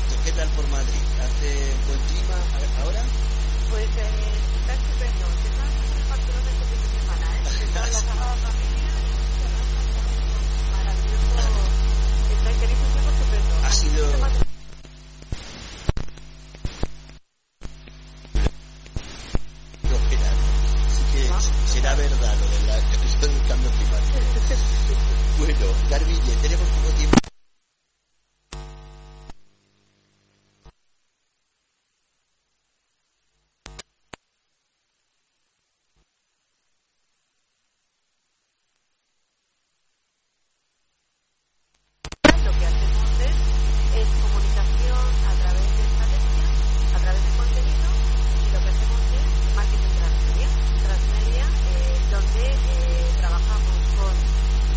Perfecto. ¿Qué tal por Madrid? ¿Hace buen clima ahora? Pues eh, está estupendo. Estamos en Barcelona este fin de semana, ¿eh? Está la Sagrada Familia, maravilloso. Está un tiempo estupendo. Ha sido... Así que será verdad lo de la, del cambio climático. Bueno, Garville, tenemos poco tiempo. Lo que hacemos es, es comunicación a través de estrategia, a través de contenido y lo que hacemos es marketing transmedia, transmedia eh, donde eh, trabajamos con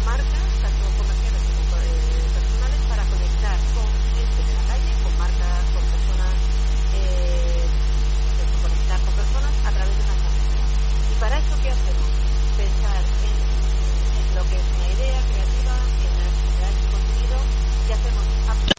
marcas, tanto comerciales como eh, personales, para conectar con gente de la calle, con marcas, con personas, eh, eso, conectar con personas a través de una estrategia. Y para eso, ¿qué hacemos? Pensar en, en lo que es una idea creativa, en las necesidades de contenido y hacemos ab-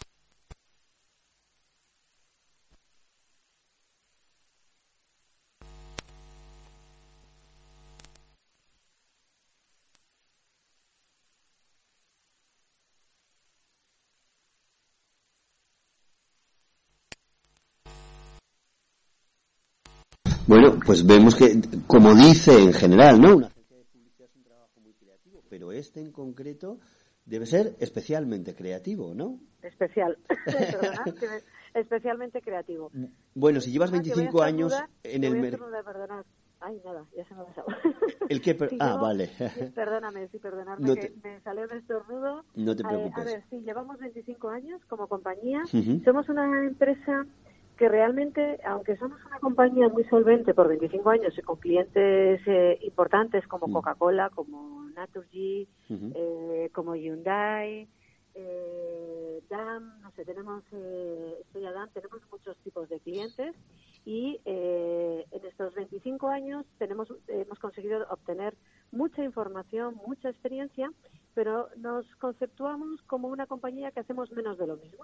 Bueno, pues vemos que, como dice en general, ¿no? Una agencia de publicidad es un trabajo muy creativo, pero este en concreto debe ser especialmente creativo, ¿no? especial, especialmente creativo. Bueno, si llevas Ah, te voy a 25 años estornudar, en el mercado... Ay, nada, ya se me ha pasado. ¿El qué? Ah, llevo- vale. perdóname, sí, perdonarme, No que me salió un estornudo. No te preocupes. A, ver, sí, llevamos 25 años como compañía. Somos una empresa que realmente, aunque somos una compañía muy solvente por 25 años y con clientes eh, importantes como Mm. Coca-Cola, como Naturgy, eh, como Hyundai, eh, DAM, no sé, tenemos eh, Estrella DAM, tenemos muchos tipos de clientes y eh, en estos 25 años tenemos hemos conseguido obtener mucha información, mucha experiencia, pero nos conceptuamos como una compañía que hacemos menos de lo mismo,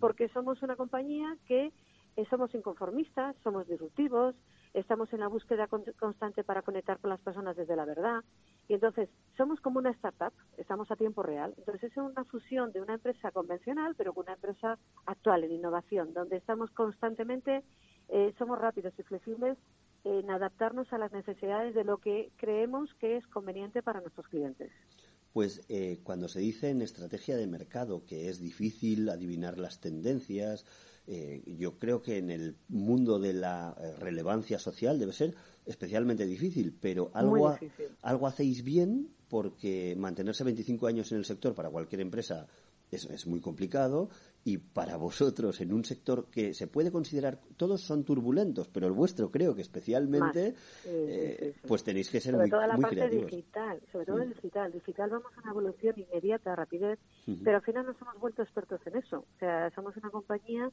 porque somos una compañía que eh, somos inconformistas, somos disruptivos, estamos en la búsqueda con- constante para conectar con las personas desde la verdad. Y entonces, somos como una startup, estamos a tiempo real. Entonces, es una fusión de una empresa convencional, pero con una empresa actual en innovación, donde estamos constantemente, eh, somos rápidos y flexibles en adaptarnos a las necesidades de lo que creemos que es conveniente para nuestros clientes. Pues eh, cuando se dice en estrategia de mercado que es difícil adivinar las tendencias, eh, yo creo que en el mundo de la eh, relevancia social debe ser especialmente difícil, pero algo, difícil. algo hacéis bien porque mantenerse 25 años en el sector para cualquier empresa es, es muy complicado y para vosotros en un sector que se puede considerar, todos son turbulentos, pero el vuestro creo que especialmente. Sí, eh, sí, sí. pues tenéis que ser sobre muy, todo la muy parte creativos. digital, sobre todo el digital. Digital vamos a una evolución inmediata, rapidez, Ujú. pero al final nos hemos vuelto expertos en eso. O sea, somos una compañía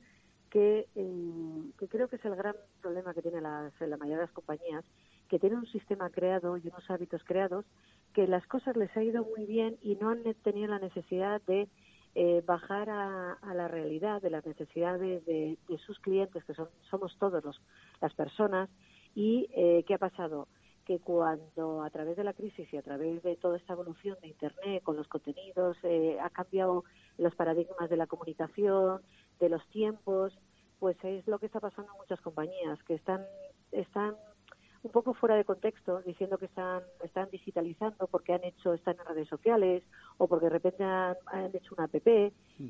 que, eh, que creo que es el gran problema que tiene las, la mayoría de las compañías, que tiene un sistema creado y unos hábitos creados, que las cosas les ha ido muy bien y no han tenido la necesidad de eh, bajar a, a la realidad de las necesidades de, de sus clientes, que son, somos todos los, las personas. ¿Y eh, qué ha pasado? que cuando a través de la crisis y a través de toda esta evolución de Internet con los contenidos eh, ha cambiado los paradigmas de la comunicación, de los tiempos, pues es lo que está pasando en muchas compañías que están están un poco fuera de contexto diciendo que están están digitalizando porque han hecho están en redes sociales o porque de repente han, han hecho una app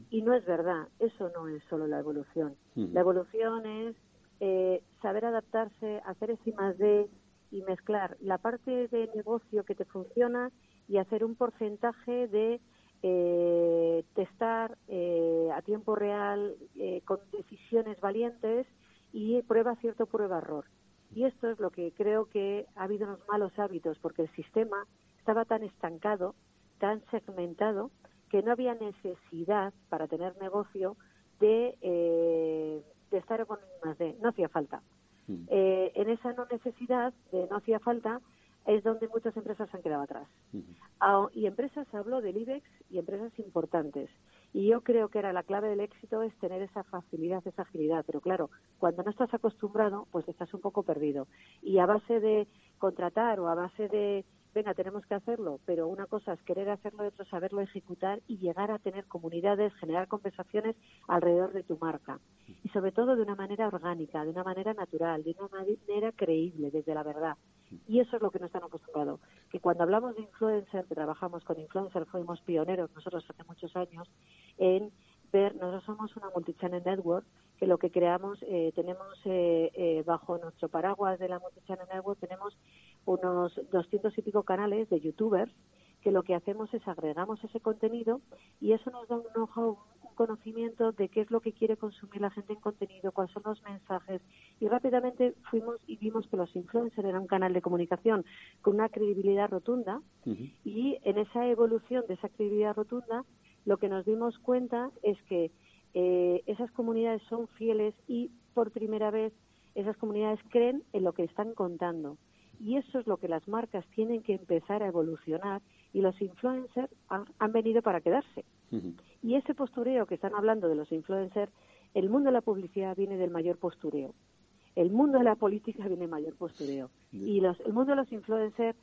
y no es verdad eso no es solo la evolución Ujú. la evolución es eh, saber adaptarse, hacer encima de y mezclar la parte de negocio que te funciona y hacer un porcentaje de eh, testar eh, a tiempo real eh, con decisiones valientes y prueba cierto prueba error. Y esto es lo que creo que ha habido unos malos hábitos porque el sistema estaba tan estancado, tan segmentado que no había necesidad para tener negocio de, eh, de estar con más de no hacía falta. Mm. Eh, en esa no necesidad de no hacía falta es donde muchas empresas se han quedado atrás. Ujú. Ah, y empresas, hablo del IBEX y empresas importantes. Y yo creo que era la clave del éxito es tener esa facilidad, esa agilidad. Pero claro, cuando no estás acostumbrado, pues estás un poco perdido. Y a base de contratar o a base de venga, tenemos que hacerlo, pero una cosa es querer hacerlo y otra saberlo ejecutar y llegar a tener comunidades, generar conversaciones alrededor de tu marca. Y sobre todo de una manera orgánica, de una manera natural, de una manera creíble, desde la verdad. Y eso es lo que no están acostumbrados. Que cuando hablamos de influencer, que trabajamos con influencer, fuimos pioneros nosotros hace muchos años en ver, nosotros somos una multichannel network que lo que creamos, eh, tenemos eh, eh, bajo nuestro paraguas de la Multichannel Network, tenemos unos doscientos y pico canales de youtubers que lo que hacemos es agregamos ese contenido y eso nos da un know-how, conocimiento de qué es lo que quiere consumir la gente en contenido, cuáles son los mensajes. Y rápidamente fuimos y vimos que los influencers eran un canal de comunicación con una credibilidad rotunda y en esa evolución de esa credibilidad rotunda lo que nos dimos cuenta es que eh, esas comunidades son fieles y por primera vez esas comunidades creen en lo que están contando. Y eso es lo que las marcas tienen que empezar a evolucionar y los influencers han, venido para quedarse. Y ese postureo que están hablando de los influencers, el mundo de la publicidad viene del mayor postureo. El mundo de la política viene del mayor postureo. Y los, el mundo de los influencers,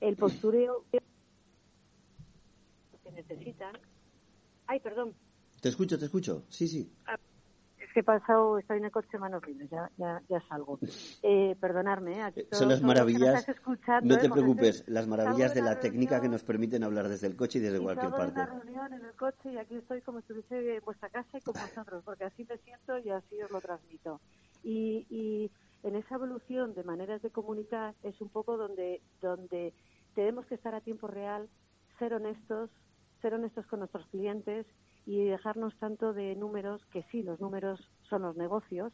el postureo que necesitan. Ay, perdón, te escucho, te escucho. Sí, sí. Ah, que he pasado, estoy en el coche manos libres, ya, ya, ya salgo. Eh, perdonarme. Eh, Son las maravillas. No te ¿eh? preocupes, las maravillas de la, técnica que nos permiten hablar desde el coche y desde cualquier parte. una reunión en el coche y aquí estoy como si estuviese en vuestra casa y con vosotros, porque así me siento y así os lo transmito. Y, y en esa evolución de maneras de comunicar es un poco donde, donde tenemos que estar a tiempo real, ser honestos, ser honestos con nuestros clientes y dejarnos tanto de números, que sí, los números son los negocios,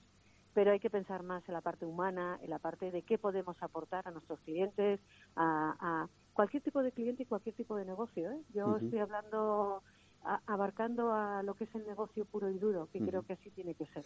pero hay que pensar más en la parte humana, en la parte de qué podemos aportar a nuestros clientes, a, cualquier tipo de cliente y cualquier tipo de negocio. ¿eh? Yo estoy hablando abarcando a lo que es el negocio puro y duro, que creo que así tiene que ser.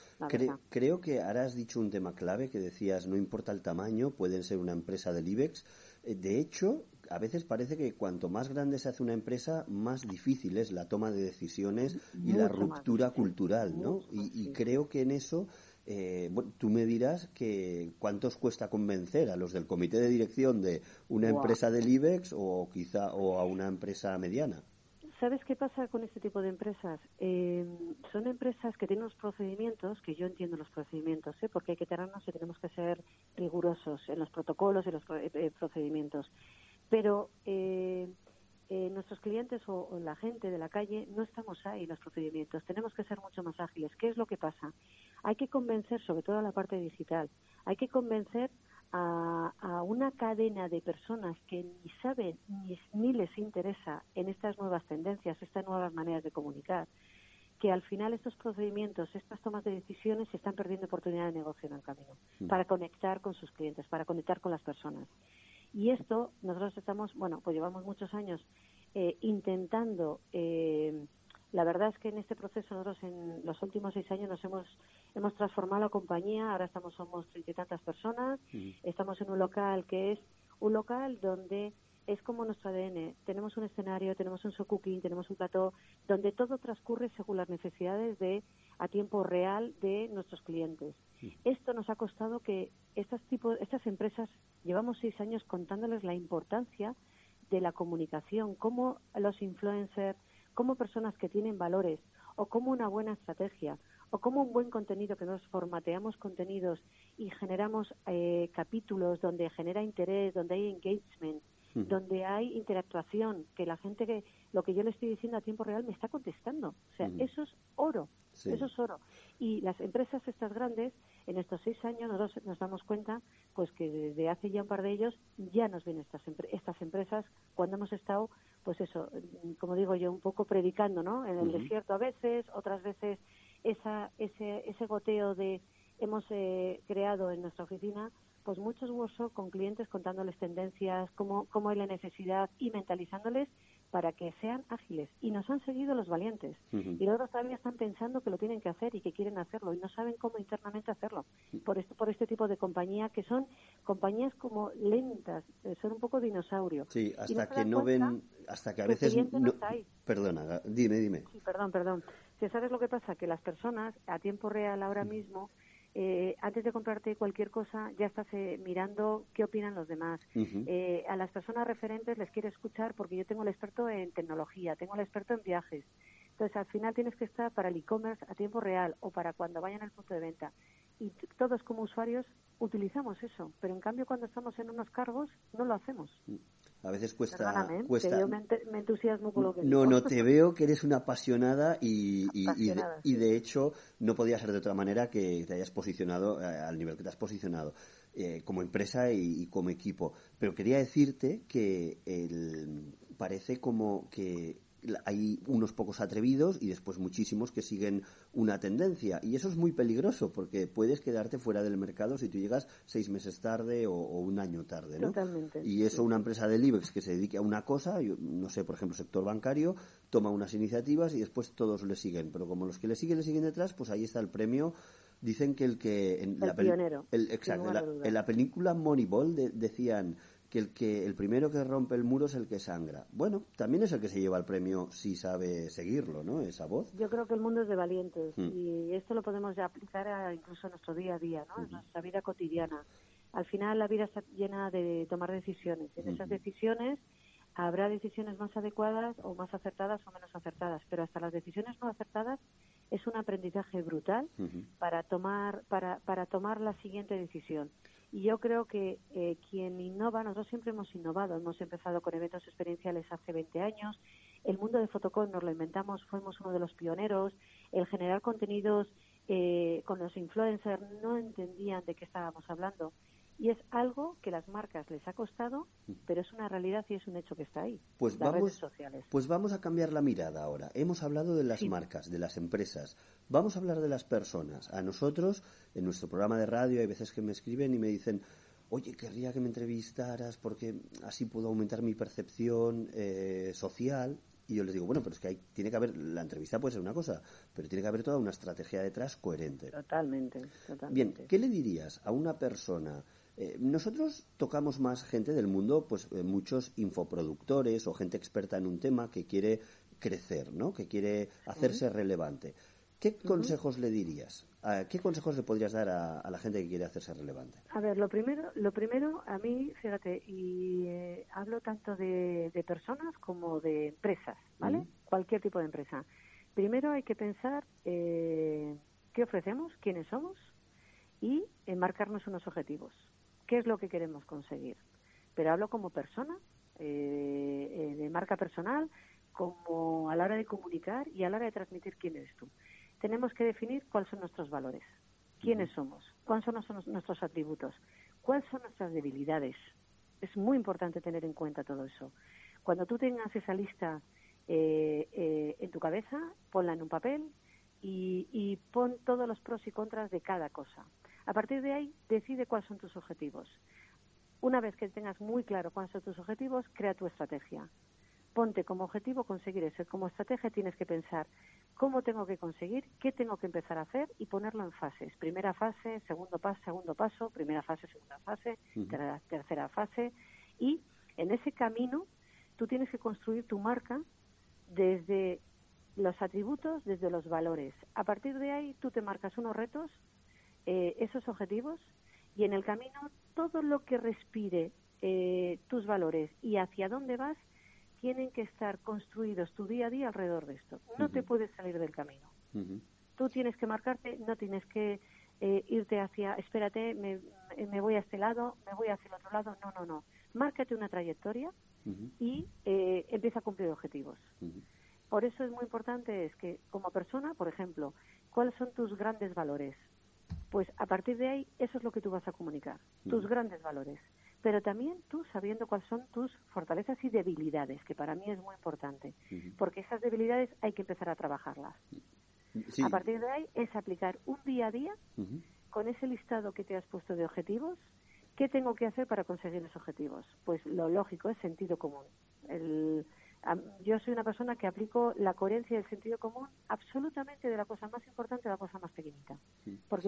creo que ahora has dicho un tema clave que decías, no importa el tamaño, pueden ser una empresa del IBEX. Eh, de hecho, a veces parece que cuanto más grande se hace una empresa, más difícil es la toma de decisiones y la ruptura cultural, ¿no? Y, creo que en eso, eh, tú me dirás que cuántos cuesta convencer a los del comité de dirección de una empresa del IBEX o quizá o a una empresa mediana. ¿Sabes qué pasa con este tipo de empresas? Eh, son empresas que tienen unos procedimientos, que yo entiendo los procedimientos, ¿eh? porque hay que tenernos y tenemos que ser rigurosos en los protocolos y los eh, procedimientos. Pero eh, eh, nuestros clientes o, la gente de la calle no estamos ahí en los procedimientos. Tenemos que ser mucho más ágiles. ¿Qué es lo que pasa? Hay que convencer, sobre todo en la parte digital, hay que convencer a, una cadena de personas que ni saben ni, ni les interesa en estas nuevas tendencias, estas nuevas maneras de comunicar, que al final estos procedimientos, estas tomas de decisiones se están perdiendo oportunidad de negocio en el camino, mm. para conectar con sus clientes, para conectar con las personas. Y esto nosotros estamos, bueno, pues llevamos muchos años eh, intentando. Eh, la verdad es que en este proceso nosotros en los últimos seis años nos hemos hemos transformado la compañía. Ahora estamos somos treinta y tantas personas. Estamos en un local que es un local donde es como nuestro ADN. Tenemos un escenario, tenemos un show cooking, tenemos un plató donde todo transcurre según las necesidades de a tiempo real de nuestros clientes. Esto nos ha costado que estas tipo, estas empresas llevamos seis años contándoles la importancia de la comunicación, cómo los influencers, como personas que tienen valores o como una buena estrategia o como un buen contenido que nos formateamos contenidos y generamos eh, capítulos donde genera interés, donde hay engagement, donde hay interactuación, que la gente que lo que yo le estoy diciendo a tiempo real me está contestando. O sea, eso es oro, eso es oro. Y las empresas estas grandes, en estos seis años nosotros nos damos cuenta pues que desde hace ya un par de ellos ya nos ven estas, estas empresas cuando hemos estado, pues eso, como digo yo, un poco predicando, ¿no? En el desierto a veces, otras veces esa, ese, ese goteo de hemos eh, creado en nuestra oficina pues muchos workshops con clientes contándoles tendencias, cómo, cómo hay la necesidad y mentalizándoles para que sean ágiles. Y nos han seguido los valientes. Y los otros todavía están pensando que lo tienen que hacer y que quieren hacerlo y no saben cómo internamente hacerlo. Por, esto, por este tipo de compañía que son compañías como lentas, eh, son un poco dinosaurio. Sí, hasta que no ven hasta que a veces... No, perdona, dime, dime. Sí, perdón, perdón. Si sabes lo que pasa, que las personas a tiempo real ahora mismo eh, antes de comprarte cualquier cosa ya estás eh, mirando qué opinan los demás. Eh, a las personas referentes les quiero escuchar porque yo tengo el experto en tecnología, tengo el experto en viajes. Entonces, al final tienes que estar para el e-commerce a tiempo real o para cuando vayan al punto de venta. Y todos como usuarios utilizamos eso, pero en cambio cuando estamos en unos cargos no lo hacemos. A veces cuesta... cuesta... Que yo me, entusiasmo con lo que No, no, te veo que eres una apasionada y, y, de, hecho no podía ser de otra manera que te hayas posicionado eh, al nivel que te has posicionado. Eh, como empresa y, como equipo. Pero quería decirte que el, parece como que hay unos pocos atrevidos y después muchísimos que siguen una tendencia. Y eso es muy peligroso porque puedes quedarte fuera del mercado si tú llegas seis meses tarde o, un año tarde. ¿no? Totalmente. Y eso una empresa del IBEX que se dedique a una cosa, no sé, por ejemplo, sector bancario, toma unas iniciativas y después todos le siguen. Pero como los que le siguen le siguen detrás, pues ahí está el premio dicen que el que en la pionero, exacto, en la, película Moneyball decían que el que el primero que rompe el muro es el que sangra. Bueno, también es el que se lleva el premio si sabe seguirlo, ¿no? Esa voz. Yo creo que el mundo es de valientes mm. y esto lo podemos ya aplicar a, incluso a nuestro día a día, ¿no? En nuestra vida cotidiana. Al final la vida está llena de tomar decisiones. En esas decisiones habrá decisiones más adecuadas o más acertadas o menos acertadas, pero hasta las decisiones no acertadas es un aprendizaje brutal para tomar para, para tomar la siguiente decisión. Y yo creo que eh, quien innova, nosotros siempre hemos innovado, hemos empezado con eventos experienciales hace 20 años, el mundo de Fotocon nos lo inventamos, fuimos uno de los pioneros, el generar contenidos eh, con los influencers no entendían de qué estábamos hablando. Y es algo que las marcas les ha costado, pero es una realidad y es un hecho que está ahí. Pues, vamos, pues vamos a cambiar la mirada ahora. Hemos hablado de las marcas, de las empresas. Vamos a hablar de las personas. A nosotros, en nuestro programa de radio, hay veces que me escriben y me dicen, oye, querría que me entrevistaras porque así puedo aumentar mi percepción eh, social. Y yo les digo, bueno, pero es que hay, tiene que haber, la entrevista puede ser una cosa, pero tiene que haber toda una estrategia detrás coherente. Totalmente, totalmente. Bien, ¿qué le dirías a una persona eh, nosotros tocamos más gente del mundo, pues eh, muchos infoproductores o gente experta en un tema que quiere crecer, ¿no? Que quiere hacerse relevante. ¿Qué consejos le dirías? ¿Qué consejos le podrías dar a, la gente que quiere hacerse relevante? A ver, lo primero, lo primero a mí, fíjate, y eh, hablo tanto de, personas como de empresas, ¿vale? Cualquier tipo de empresa. Primero hay que pensar qué ofrecemos, quiénes somos y marcarnos unos objetivos qué es lo que queremos conseguir. Pero hablo como persona, eh, eh, de marca personal, como a la hora de comunicar y a la hora de transmitir quién eres tú. Tenemos que definir cuáles son nuestros valores, quiénes somos, cuáles son nuestros atributos, cuáles son nuestras debilidades. Es muy importante tener en cuenta todo eso. Cuando tú tengas esa lista eh, en tu cabeza, ponla en un papel y, y pon todos los pros y contras de cada cosa. A partir de ahí, decide cuáles son tus objetivos. Una vez que tengas muy claro cuáles son tus objetivos, crea tu estrategia. Ponte como objetivo conseguir eso. Como estrategia tienes que pensar cómo tengo que conseguir, qué tengo que empezar a hacer y ponerlo en fases. Primera fase, segundo paso, segundo paso, primera fase, segunda fase, tercera fase. Y en ese camino tú tienes que construir tu marca desde los atributos, desde los valores. A partir de ahí tú te marcas unos retos eh, esos objetivos y en el camino todo lo que respire eh, tus valores y hacia dónde vas tienen que estar construidos tu día a día alrededor de esto. No te puedes salir del camino. Tú tienes que marcarte, no tienes que eh, irte hacia, espérate, me, me, voy a este lado, me voy hacia el otro lado. No, no, no. Márcate una trayectoria y empieza a cumplir objetivos. Por eso es muy importante es que como persona, por ejemplo, ¿cuáles son tus grandes valores? Pues a partir de ahí, eso es lo que tú vas a comunicar, tus grandes valores. Pero también tú sabiendo cuáles son tus fortalezas y debilidades, que para mí es muy importante, porque esas debilidades hay que empezar a trabajarlas. A partir de ahí es aplicar un día a día con ese listado que te has puesto de objetivos, ¿qué tengo que hacer para conseguir esos objetivos? Pues lo lógico es sentido común. El, yo soy una persona que aplico la coherencia y el sentido común absolutamente de la cosa más importante a la cosa más pequeñita.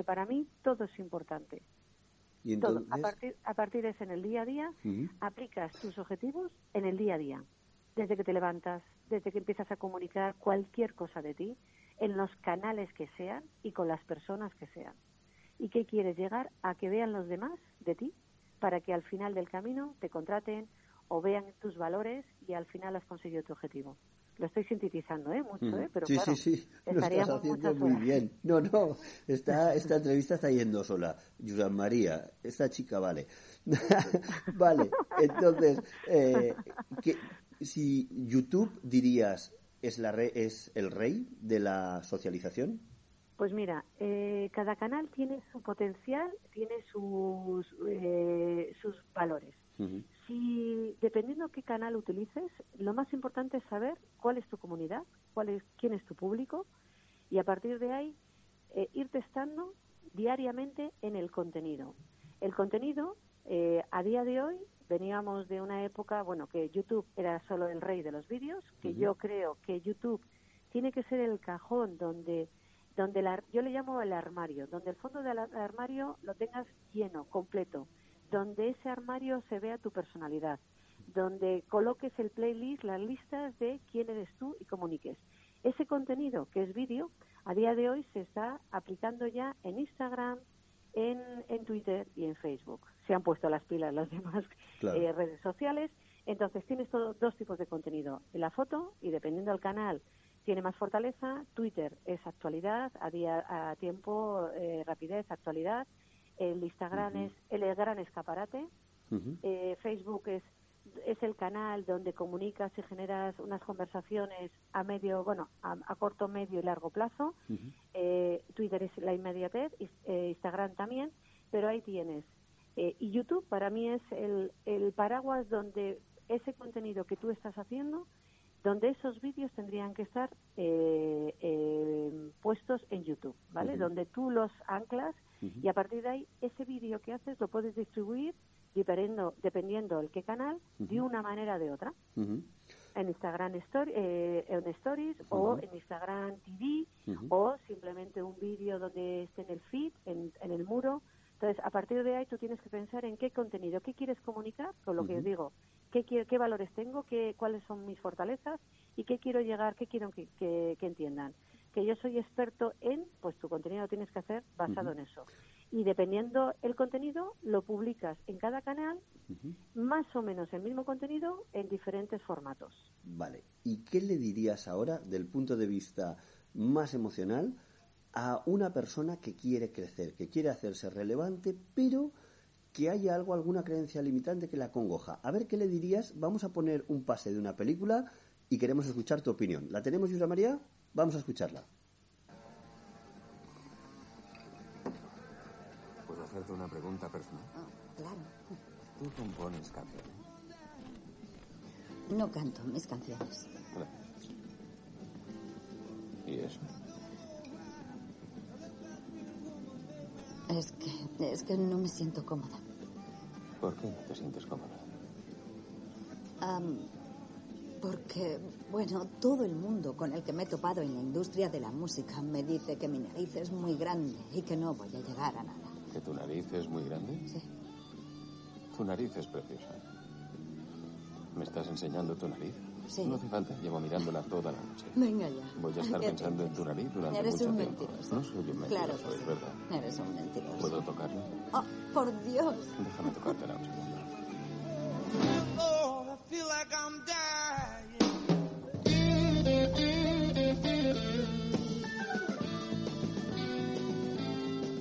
Para mí todo es importante. ¿Y Todo. A partir, a partir de eso, en el día a día, aplicas tus objetivos en el día a día. desde que te levantas, desde que empiezas a comunicar cualquier cosa de ti, en los canales que sean y con las personas que sean. ¿Y qué quieres llegar? A que vean los demás de ti, para que al final del camino te contraten o vean tus valores y al final has conseguido tu objetivo. Lo estoy sintetizando, ¿eh? Mucho, ¿eh? Pero sí, claro, sí, sí, lo estás haciendo muy bien. No, no, está, esta entrevista está yendo sola. Yusan María, esta chica vale. vale, entonces, eh, si YouTube dirías es, la es el rey de la socialización. Pues mira, eh, cada canal tiene su potencial, tiene sus, eh, sus valores. Si dependiendo qué canal utilices, lo más importante es saber cuál es tu comunidad, cuál es, quién es tu público y a partir de ahí eh, ir testando diariamente en el contenido. El contenido eh, a día de hoy veníamos de una época, bueno, que YouTube era solo el rey de los vídeos, que yo creo que YouTube tiene que ser el cajón donde donde la, yo le llamo el armario, donde el fondo del armario lo tengas lleno, completo, donde ese armario se vea tu personalidad, donde coloques el playlist, las listas de quién eres tú y comuniques. Ese contenido que es vídeo, a día de hoy se está aplicando ya en Instagram, en, en Twitter y en Facebook. Se han puesto las pilas las demás eh, redes sociales. Entonces tienes dos tipos de contenido. La foto y dependiendo del canal tiene más fortaleza. Twitter es actualidad, a, día, a tiempo, eh, rapidez, actualidad. El Instagram es el gran escaparate. Eh, Facebook es es el canal donde comunicas y generas unas conversaciones a medio, bueno, a, corto, medio y largo plazo. Eh, Twitter es la inmediatez, eh, Instagram también, pero ahí tienes. Eh, y YouTube para mí es el, el paraguas donde ese contenido que tú estás haciendo, donde esos vídeos tendrían que estar puestos en YouTube, ¿vale? Donde tú los anclas y a partir de ahí ese vídeo que haces lo puedes distribuir dependiendo, dependiendo el qué canal, de una manera o de otra. En Instagram story, eh, en Stories o en Instagram TV o simplemente un vídeo donde esté en el feed, en, el muro. Entonces, a partir de ahí tú tienes que pensar en qué contenido, qué quieres comunicar, con lo que os digo, qué, qué valores tengo, qué, cuáles son mis fortalezas y qué quiero llegar, qué quiero que, que, entiendan. Que yo soy experto en, pues tu contenido tienes que hacer basado en eso y dependiendo el contenido lo publicas en cada canal más o menos el mismo contenido en diferentes formatos. Vale. ¿Y qué le dirías ahora del punto de vista más emocional a una persona que quiere crecer, que quiere hacerse relevante, pero que haya algo, alguna creencia limitante que la congoja? A ver qué le dirías. Vamos a poner un pase de una película y queremos escuchar tu opinión. ¿La tenemos, Yusa María? Vamos a escucharla. hacerte una pregunta personal? Oh, claro. ¿Tú compones canciones? No canto mis canciones. ¿Y eso? Es que, es que no me siento cómoda. ¿Por qué no te sientes cómoda? porque, bueno, todo el mundo con el que me he topado en la industria de la música me dice que mi nariz es muy grande y que no voy a llegar a nada tu nariz es muy grande? Sí. Tu nariz es preciosa. ¿Me estás enseñando tu nariz? Sí. No hace falta, llevo mirándola toda la noche. Venga ya. Voy a estar pensando en tu nariz durante Eres mucho un tiempo. Mentiroso. No soy un mentiroso, claro es verdad. Eres un mentiroso. ¿Puedo tocarlo? Oh, por Dios. Déjame tocártela un segundo. Oh, I feel like I'm dying.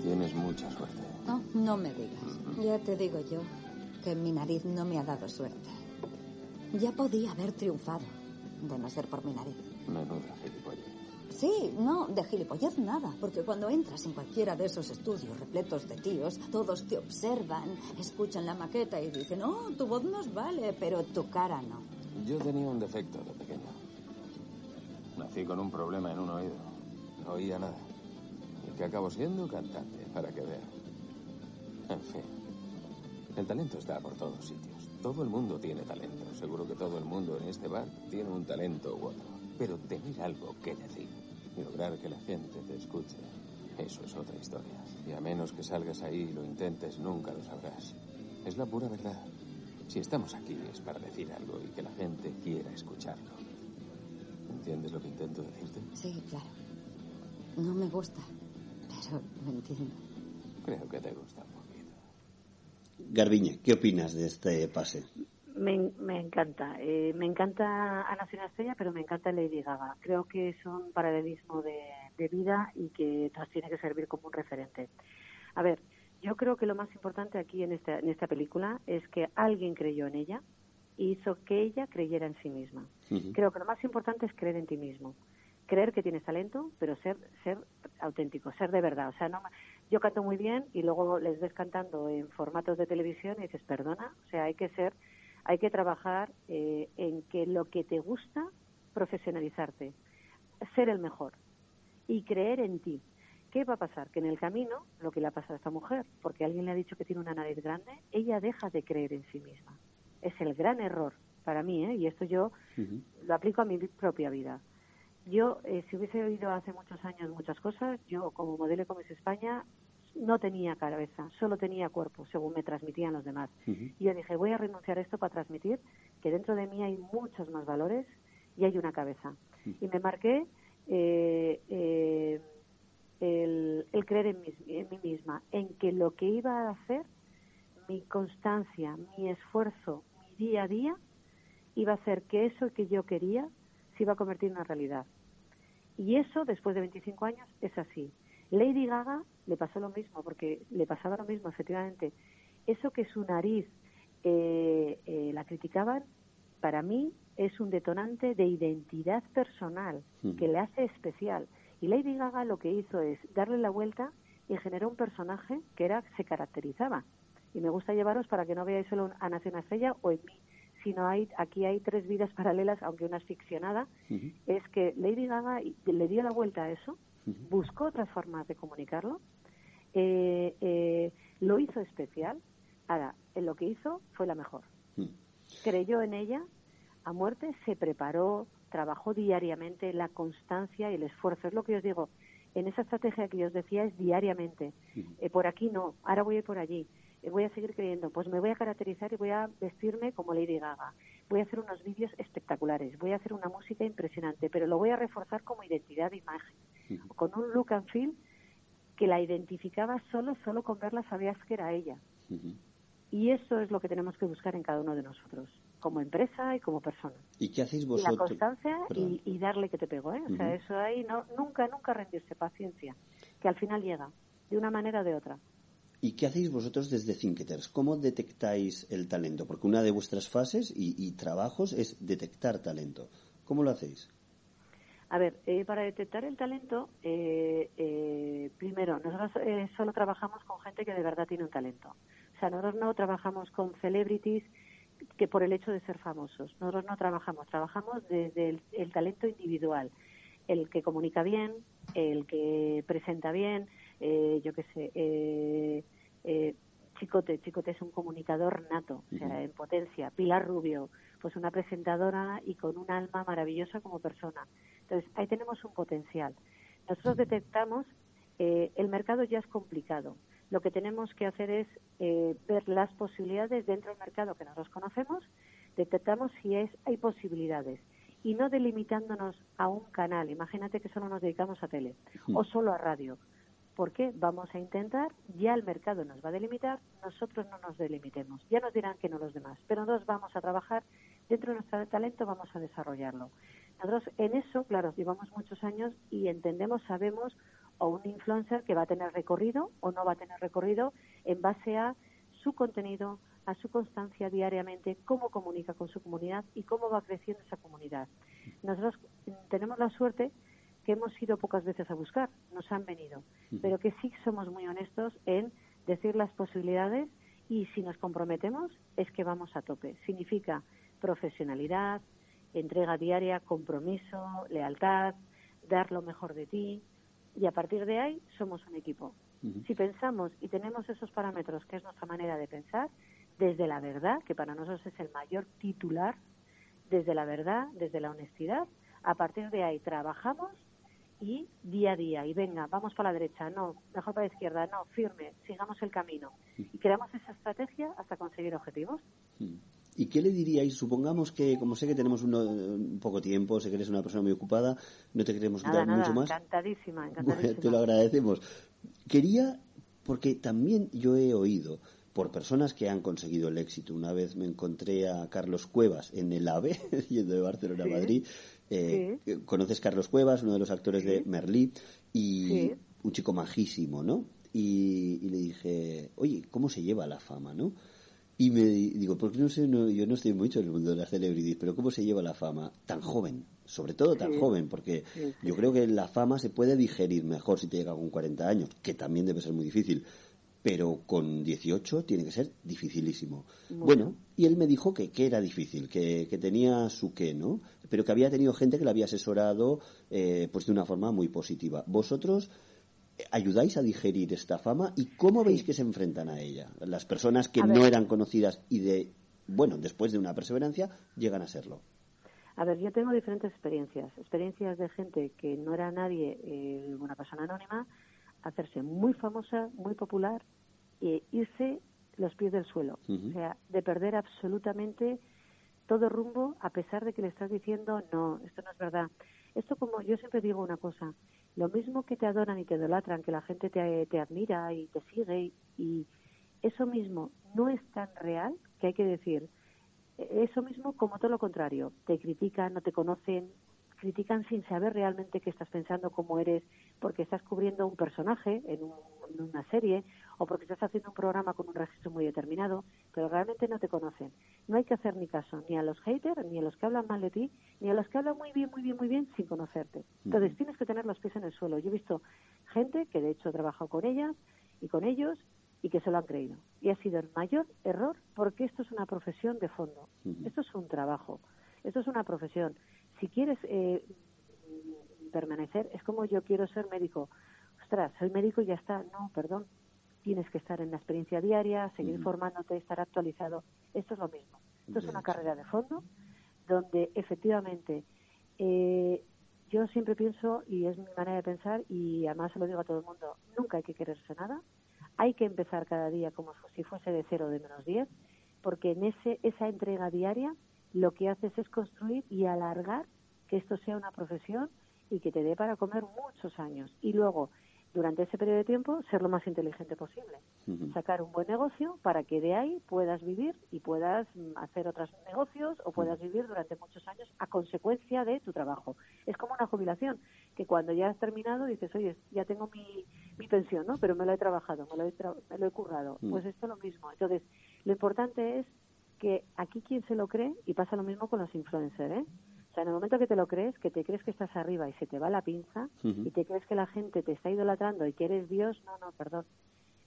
Tienes mucha suerte. No, no me digas. Ya te digo yo que mi nariz no me ha dado suerte. Ya podía haber triunfado, de no ser por mi nariz. Menuda gilipollez. Sí, no, de gilipollez nada, porque cuando entras en cualquiera de esos estudios repletos de tíos, todos te observan, escuchan la maqueta y dicen, oh, tu voz nos vale, pero tu cara no. Yo tenía un defecto de pequeño. Nací con un problema en un oído. No oía nada. Y que acabo siendo cantante, para que veas. En fin. El talento está por todos sitios. Todo el mundo tiene talento. Seguro que todo el mundo en este bar tiene un talento u otro. Pero tener algo que decir y lograr que la gente te escuche, eso es otra historia. Y a menos que salgas ahí y lo intentes, nunca lo sabrás. Es la pura verdad. Si estamos aquí es para decir algo y que la gente quiera escucharlo. ¿Entiendes lo que intento decirte? Sí, claro. No me gusta, pero lo entiendo. Creo que te gusta un poquito. Garbiñe, ¿qué opinas de este pase? Me, me encanta. Eh, me encanta Ana Estrella, pero me encanta Lady Gaga. Creo que es un paralelismo de, de vida y que nos tiene que servir como un referente. A ver, yo creo que lo más importante aquí en esta, en esta película es que alguien creyó en ella y hizo que ella creyera en sí misma. Creo que lo más importante es creer en ti mismo. Creer que tienes talento, pero ser ser auténtico, ser de verdad. O sea, no, yo canto muy bien y luego les ves cantando en formatos de televisión y dices, perdona. O sea, hay que ser, hay que trabajar eh, en que lo que te gusta, profesionalizarte, ser el mejor y creer en ti. ¿Qué va a pasar? Que en el camino, lo que le ha pasado a esta mujer, porque alguien le ha dicho que tiene una nariz grande, ella deja de creer en sí misma. Es el gran error para mí, ¿eh? y esto yo lo aplico a mi propia vida. Yo, eh, si hubiese oído hace muchos años muchas cosas, yo como modelo de Comics España no tenía cabeza, solo tenía cuerpo, según me transmitían los demás. Y yo dije, voy a renunciar a esto para transmitir que dentro de mí hay muchos más valores y hay una cabeza. Y me marqué eh, eh, el, el creer en mí, en mí misma, en que lo que iba a hacer, mi constancia, mi esfuerzo, mi día a día, iba a hacer que eso que yo quería se iba a convertir en una realidad. Y eso, después de 25 años, es así. Lady Gaga le pasó lo mismo, porque le pasaba lo mismo, efectivamente. Eso que su nariz eh, eh, la criticaban, para mí es un detonante de identidad personal que le hace especial. Y Lady Gaga lo que hizo es darle la vuelta y generó un personaje que era se caracterizaba. Y me gusta llevaros para que no veáis solo a Nación Estrella o en mí, sino hay, aquí hay tres vidas paralelas, aunque una es ficcionada, es que Lady Gaga le dio la vuelta a eso. Buscó otras formas de comunicarlo, eh, eh, lo hizo especial. Ahora, en lo que hizo fue la mejor. Ujú. Creyó en ella a muerte, se preparó, trabajó diariamente, la constancia y el esfuerzo. Es lo que yo os digo, en esa estrategia que yo os decía es diariamente. Eh, por aquí no, ahora voy a ir por allí. Eh, voy a seguir creyendo, pues me voy a caracterizar y voy a vestirme como Lady Gaga. Voy a hacer unos vídeos espectaculares, voy a hacer una música impresionante, pero lo voy a reforzar como identidad de imagen, con un look and feel que la identificaba solo, solo con verla sabías que era ella. Y eso es lo que tenemos que buscar en cada uno de nosotros, como empresa y como persona. ¿Y qué hacéis Y la vosotros? constancia y, y darle que te pego, ¿eh? O sea, eso ahí no, nunca, nunca rendirse, paciencia, que al final llega, de una manera o de otra. ¿Y qué hacéis vosotros desde Thinketers? ¿Cómo detectáis el talento? Porque una de vuestras fases y, trabajos es detectar talento. ¿Cómo lo hacéis? A ver, eh, para detectar el talento, eh, eh, primero, nosotros eh, solo trabajamos con gente que de verdad tiene un talento. O sea, nosotros no trabajamos con celebrities que por el hecho de ser famosos. Nosotros no trabajamos, trabajamos desde el, el talento individual. El que comunica bien, el que presenta bien, eh, yo qué sé, eh, Chicote, Chicote es un comunicador nato, o sea, en potencia. Pilar Rubio, pues una presentadora y con un alma maravillosa como persona. Entonces, ahí tenemos un potencial. Nosotros detectamos, eh, el mercado ya es complicado. Lo que tenemos que hacer es eh, ver las posibilidades dentro del mercado que nosotros conocemos, detectamos si es, hay posibilidades y no delimitándonos a un canal. Imagínate que solo nos dedicamos a tele o solo a radio. ¿Por qué? Vamos a intentar, ya el mercado nos va a delimitar, nosotros no nos delimitemos. Ya nos dirán que no los demás, pero nosotros vamos a trabajar dentro de nuestro talento, vamos a desarrollarlo. Nosotros en eso, claro, llevamos muchos años y entendemos, sabemos, o un influencer que va a tener recorrido o no va a tener recorrido en base a su contenido, a su constancia diariamente, cómo comunica con su comunidad y cómo va creciendo esa comunidad. Nosotros mm, tenemos la suerte que hemos ido pocas veces a buscar, nos han venido, pero que sí somos muy honestos en decir las posibilidades y si nos comprometemos es que vamos a tope. Significa profesionalidad, entrega diaria, compromiso, lealtad, dar lo mejor de ti y a partir de ahí somos un equipo. Si pensamos y tenemos esos parámetros, que es nuestra manera de pensar, desde la verdad, que para nosotros es el mayor titular, desde la verdad, desde la honestidad, a partir de ahí trabajamos y día a día, y venga, vamos para la derecha, no, mejor para la izquierda, no, firme, sigamos el camino. Y creamos esa estrategia hasta conseguir objetivos. ¿Y qué le diríais? Supongamos que, como sé que tenemos uno- un poco tiempo, sé que eres una persona muy ocupada, no te queremos quitar mucho más. encantadísima, Bueno, encantadísima. te lo agradecemos. Quería, porque también yo he oído por personas que han conseguido el éxito. Una vez me encontré a Carlos Cuevas en el AVE, yendo de Barcelona a Sí. Eh, Conoces Carlos Cuevas, uno de los actores de Merlí, y Sí. un chico majísimo, ¿no? Y, y le dije, oye, ¿cómo se lleva la fama, no? Y me di- digo, porque no sé, no- yo no estoy mucho en el mundo de las celebrities, pero ¿cómo se lleva la fama tan joven? Sobre todo tan joven, porque yo creo que la fama se puede digerir mejor si te llega con 40 años, que también debe ser muy difícil, pero con 18 tiene que ser dificilísimo. Bueno, y él me dijo que, que era difícil, que, que tenía su qué, ¿no? Pero que había tenido gente que le había asesorado eh, pues de una forma muy positiva. ¿Vosotros eh, ayudáis a digerir esta fama y cómo veis que se enfrentan a ella? Las personas que no eran conocidas y de, bueno, después de una perseverancia, llegan a serlo. A ver, yo tengo diferentes experiencias. Experiencias de gente que no era nadie, eh, una persona anónima, hacerse muy famosa, muy popular e irse los pies del suelo. O sea, de perder absolutamente todo rumbo a pesar de que le estás diciendo, no, esto no es verdad. Esto como yo siempre digo una cosa, lo mismo que te adoran y te idolatran, que la gente te, te admira y te sigue y, eso mismo no es tan real que hay que decir, eso mismo como todo lo contrario. Te critican, no te conocen, critican sin saber realmente qué estás pensando, cómo eres, porque estás cubriendo un personaje en, un- en una serie o porque estás haciendo un programa con un registro muy determinado, pero realmente no te conocen. No hay que hacer ni caso ni a los haters, ni a los que hablan mal de ti, ni a los que hablan muy bien, muy bien, muy bien sin conocerte. Entonces tienes que tener los pies en el suelo. Yo he visto gente que de hecho he trabajado con ellas y con ellos y que se lo han creído. Y ha sido el mayor error porque esto es una profesión de fondo. Esto es un trabajo. Esto es una profesión. Si quieres eh, permanecer, es como yo quiero ser médico. Ostras, soy médico y ya está. No, perdón. Tienes que estar en la experiencia diaria, seguir formándote, estar actualizado. Esto es lo mismo. Esto es una hecho. carrera de fondo donde efectivamente eh, yo siempre pienso, y es mi manera de pensar, y además se lo digo a todo el mundo, nunca hay que quererse nada. Hay que empezar cada día como si fuese de cero de menos 10, porque en ese, esa entrega diaria lo que haces es construir y alargar que esto sea una profesión y que te dé para comer muchos años. Y luego, durante ese periodo de tiempo, ser lo más inteligente posible. Sacar un buen negocio para que de ahí puedas vivir y puedas mm, hacer otros negocios o puedas vivir durante muchos años a consecuencia de tu trabajo. Es como una jubilación, que cuando ya has terminado dices, oye, ya tengo mi, mi pensión, ¿no? Pero me lo he trabajado, me lo he, tra- me lo he currado. Mm. Pues esto es lo mismo. Entonces, lo importante es que aquí quien se lo cree, y pasa lo mismo con los influencers, ¿eh? O sea, en el momento que te lo crees, que te crees que estás arriba y se te va la pinza, y te crees que la gente te está idolatrando y que eres Dios, no, no, perdón.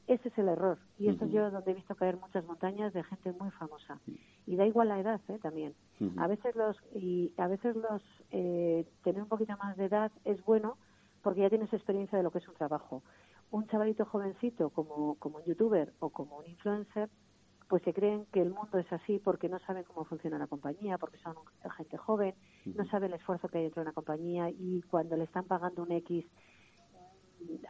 Ese es el error. Y esto Ujú. es yo donde he visto caer muchas montañas de gente muy famosa. Y da igual la edad, ¿eh? También. A veces los, y a veces los, eh, tener un poquito más de edad es bueno porque ya tienes experiencia de lo que es un trabajo. Un chavalito jovencito como, como un youtuber o como un influencer, pues se creen que el mundo es así porque no saben cómo funciona la compañía, porque son gente joven, no saben el esfuerzo que hay dentro de una compañía y cuando le están pagando un X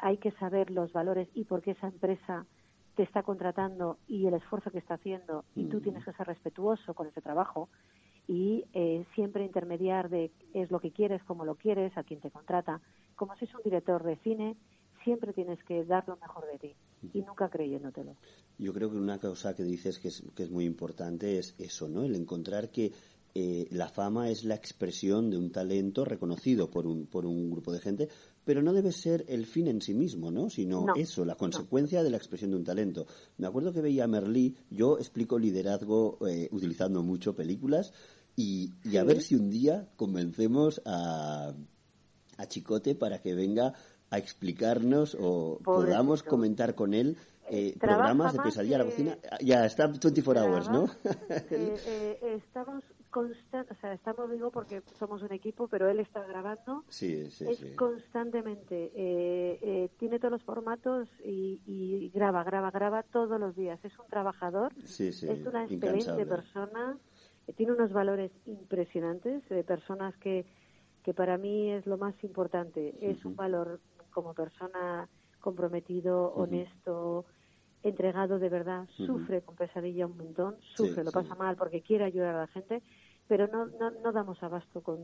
hay que saber los valores y por qué esa empresa te está contratando y el esfuerzo que está haciendo y tú tienes que ser respetuoso con ese trabajo y eh, siempre intermediar de es lo que quieres, cómo lo quieres, a quién te contrata. Como si es un director de cine, siempre tienes que dar lo mejor de ti y nunca creyéndotelo. Yo creo que una cosa que dices que es, que es muy importante es eso, ¿no? El encontrar que eh, la fama es la expresión de un talento reconocido por un, por un grupo de gente, pero no debe ser el fin en sí mismo, ¿no? Sino No, eso, la consecuencia de la expresión de un talento. Me acuerdo que veía a Merlí, yo explico liderazgo eh, utilizando mucho películas y, y a Sí. ver si un día convencemos a, a Chicote para que venga a explicarnos o Pobrecito. podamos comentar con él eh, Trabaja programas de pesadilla a la cocina. Ya, está 24 hours, ¿no? Eh, eh, estamos constant, o sea, estamos digo porque somos un equipo, pero él está grabando. sí, sí, es sí. constantemente, eh, eh, tiene todos los formatos y, y graba, graba, graba todos los días. Es un trabajador, Sí, sí, es una excelente persona, eh, tiene unos valores impresionantes, de personas que, que para mí es lo más importante. Es un valor como persona comprometido, Ujú. honesto, entregado de verdad, sufre con pesadilla un montón, sufre, lo sí. pasa mal porque quiere ayudar a la gente, pero no, no, no damos abasto con...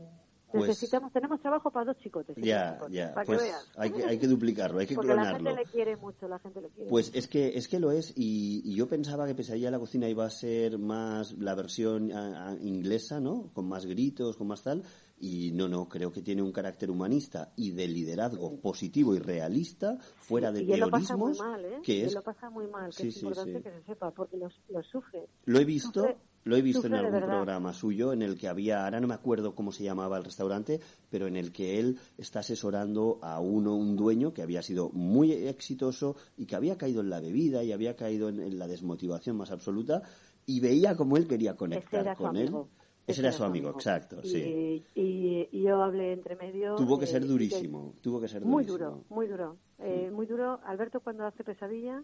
Pues- Necesitamos, tenemos trabajo para dos chicotes. Ya, chicotes, ya, para pues que veas. hay que, hay que duplicarlo, hay que Porque la gente le quiere mucho, la gente le quiere. Pues es que es que lo es y, y yo pensaba que Pesadilla la cocina iba a ser más la versión a- a- inglesa, ¿no? Con más gritos, con más tal y no, no, creo que tiene un carácter humanista y de liderazgo positivo y realista, fuera de y lo pasa muy mal, ¿eh? que él es lo pasa muy mal, que Sí, es sí, importante sí. que se sepa, porque lo, lo sufre. Lo he visto, Sufre- lo he visto en algún programa suyo en el que había, ahora no me acuerdo cómo se llamaba el restaurante, pero en el que él está asesorando a uno, un dueño que había sido muy exitoso y que había caído en la bebida y había caído en, en la desmotivación más absoluta y veía como él quería conectar con él. amigo. Ese era su amigo, exacto, y, sí. Y, y yo hablé entre medio. Tuvo que eh, ser durísimo, tuvo que ser Muy duro, muy duro. Eh, muy duro. Alberto cuando hace pesadilla,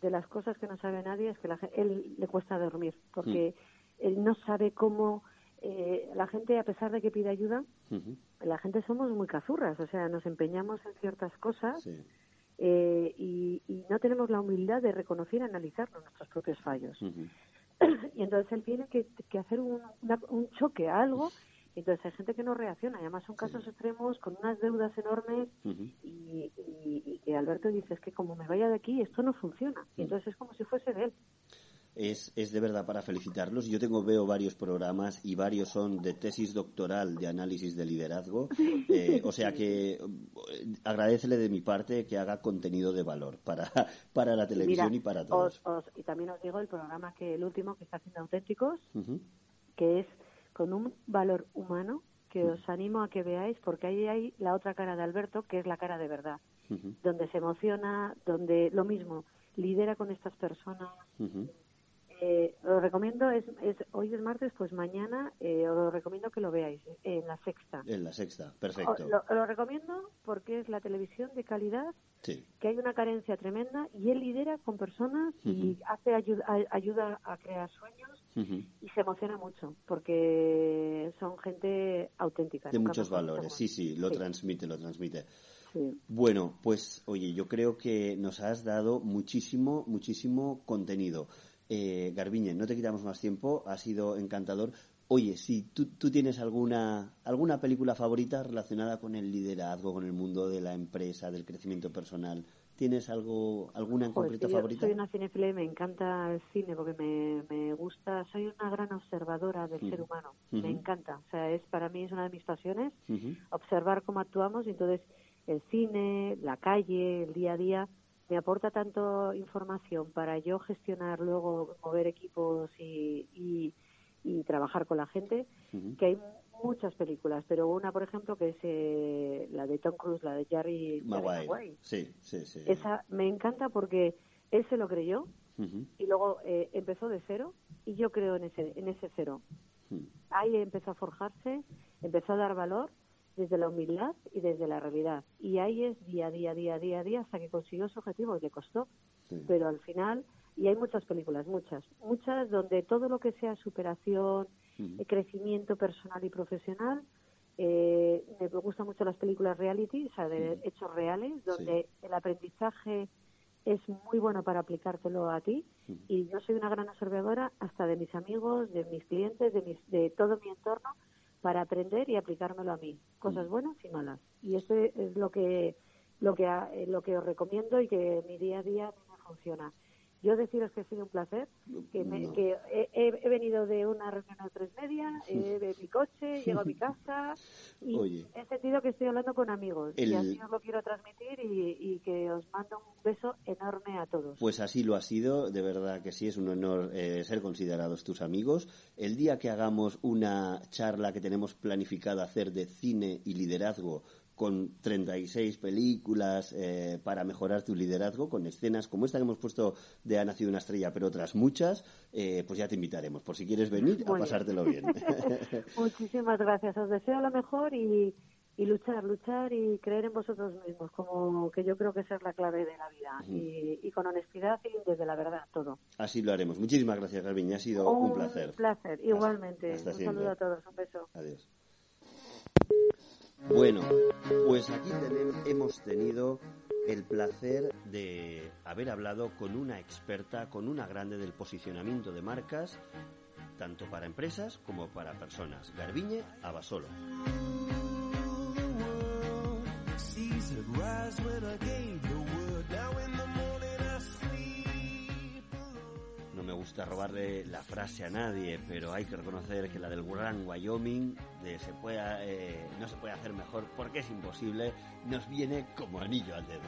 de las cosas que no sabe nadie es que la, él le cuesta dormir, porque Mm. él no sabe cómo eh, la gente, a pesar de que pide ayuda, la gente somos muy cazurras, o sea, nos empeñamos en ciertas cosas sí. eh, y, y no tenemos la humildad de reconocer y analizar nuestros propios fallos. y entonces él tiene que, que hacer un, una- un choque a algo. Y entonces hay gente que no reacciona. Además son casos extremos con unas deudas enormes y, y- y que Alberto dice es que como me vaya de aquí esto no funciona y entonces es como si fuese de él es, es de verdad para felicitarlos. Yo tengo veo varios programas y varios son de tesis doctoral de análisis de liderazgo. Eh, o sea que eh, agradecele de mi parte que haga contenido de valor para, para la televisión Mira, y para todos. os- os- y también os digo el programa que el último que está haciendo auténticos que es con un valor humano que os animo a que veáis porque ahí hay la otra cara de Alberto que es la cara de verdad donde se emociona donde lo mismo lidera con estas personas. Eh, os lo recomiendo, es, es, hoy es martes, pues mañana eh, os lo recomiendo que lo veáis eh, en la sexta. En la sexta, perfecto. lo, lo recomiendo porque es la televisión de calidad, Sí. que hay una carencia tremenda y él lidera con personas y hace ayuda, a- ayuda a crear sueños y se emociona mucho porque son gente auténtica. De muchos valores. Sí, sí, lo Sí. transmite, lo transmite. Sí. Bueno, pues oye, yo creo que nos has dado muchísimo, muchísimo contenido. Eh, Garbiñe, no te quitamos más tiempo, ha sido encantador. Oye, si tú, tú tienes alguna, alguna película favorita relacionada con el liderazgo, con el mundo de la empresa, del crecimiento personal, ¿tienes algo, alguna en Joder, concreto yo favorita? soy una cinefila y me encanta el cine porque me, me gusta, soy una gran observadora del ser humano, me encanta, o sea, es para mí es una de mis pasiones observar cómo actuamos y entonces el cine, la calle, el día a día me aporta tanto información para yo gestionar luego, mover equipos y, y, y trabajar con la gente, que hay muchas películas, pero una, por ejemplo, que es eh, la de Tom Cruise, la de Jerry, Maguire. Maguire. Sí, sí, sí. Esa me encanta porque él se lo creyó y luego eh, empezó de cero y yo creo en ese, en ese cero. Ahí empezó a forjarse, empezó a dar valor desde la humildad y desde la realidad. Y ahí es día a día, día a día, día, hasta que consiguió su objetivo y le costó. Sí. Pero al final, y hay muchas películas, muchas, muchas donde todo lo que sea superación, eh, crecimiento personal y profesional, eh, me gustan mucho las películas reality, o sea, de hechos reales, donde el aprendizaje es muy bueno para aplicártelo a ti y yo soy una gran observadora hasta de mis amigos, de mis clientes, de, mis, de todo mi entorno para aprender y aplicármelo a mí, cosas buenas y malas. Y eso es lo que lo que eh, lo que os recomiendo y que mi día a día a mí me funciona. Yo deciros que ha sido un placer, que, me- No. que he, he- venido de una reunión a tres media, he de mi coche, llego a mi casa y Oye. he sentido que estoy hablando con amigos El- y así os lo quiero transmitir y, y que os mando un beso enorme a todos. Pues así lo ha sido, de verdad que sí, es un honor eh, ser considerados tus amigos. El día que hagamos una charla que tenemos planificada hacer de cine y liderazgo con 36 películas eh, para mejorar tu liderazgo, con escenas como esta que hemos puesto de Ha nacido una estrella, pero otras muchas, eh, pues ya te invitaremos, por si quieres venir a Muy pasártelo bien. Muchísimas gracias, os deseo lo mejor y, y luchar, luchar y creer en vosotros mismos, como que yo creo que esa es la clave de la vida y, y con honestidad y desde la verdad todo. así lo haremos. Muchísimas gracias, Garbiñe, ha sido un placer. Un placer, igualmente. hasta un siempre. saludo a todos, un beso. Adiós. Bueno, pues aquí tenem- hemos tenido el placer de haber hablado con una experta, con una grande del posicionamiento de marcas, tanto para empresas como para personas. Garbiñe Abasolo. Me gusta robarle la frase a nadie, pero hay que reconocer que la del Gran Wyoming de se eh, no se puede hacer mejor porque es imposible, nos viene como anillo al dedo.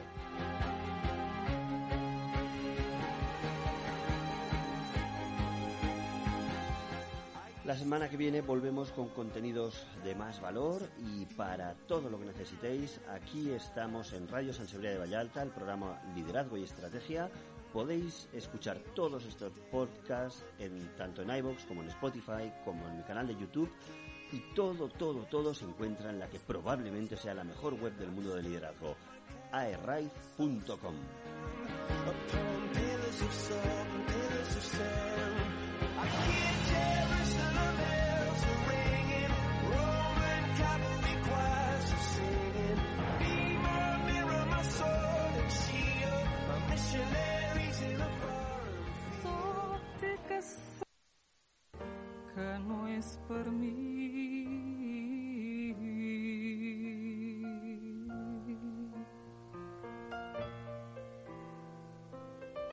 La semana que viene volvemos con contenidos de más valor y para todo lo que necesitéis, aquí estamos en Radio Sensibilidad de Vallalta, el programa Liderazgo y Estrategia. Podéis escuchar todos estos podcasts en, tanto en iVoox como en Spotify, como en mi canal de YouTube. Y todo, todo, todo se encuentra en la que probablemente sea la mejor web del mundo del liderazgo, no că for me.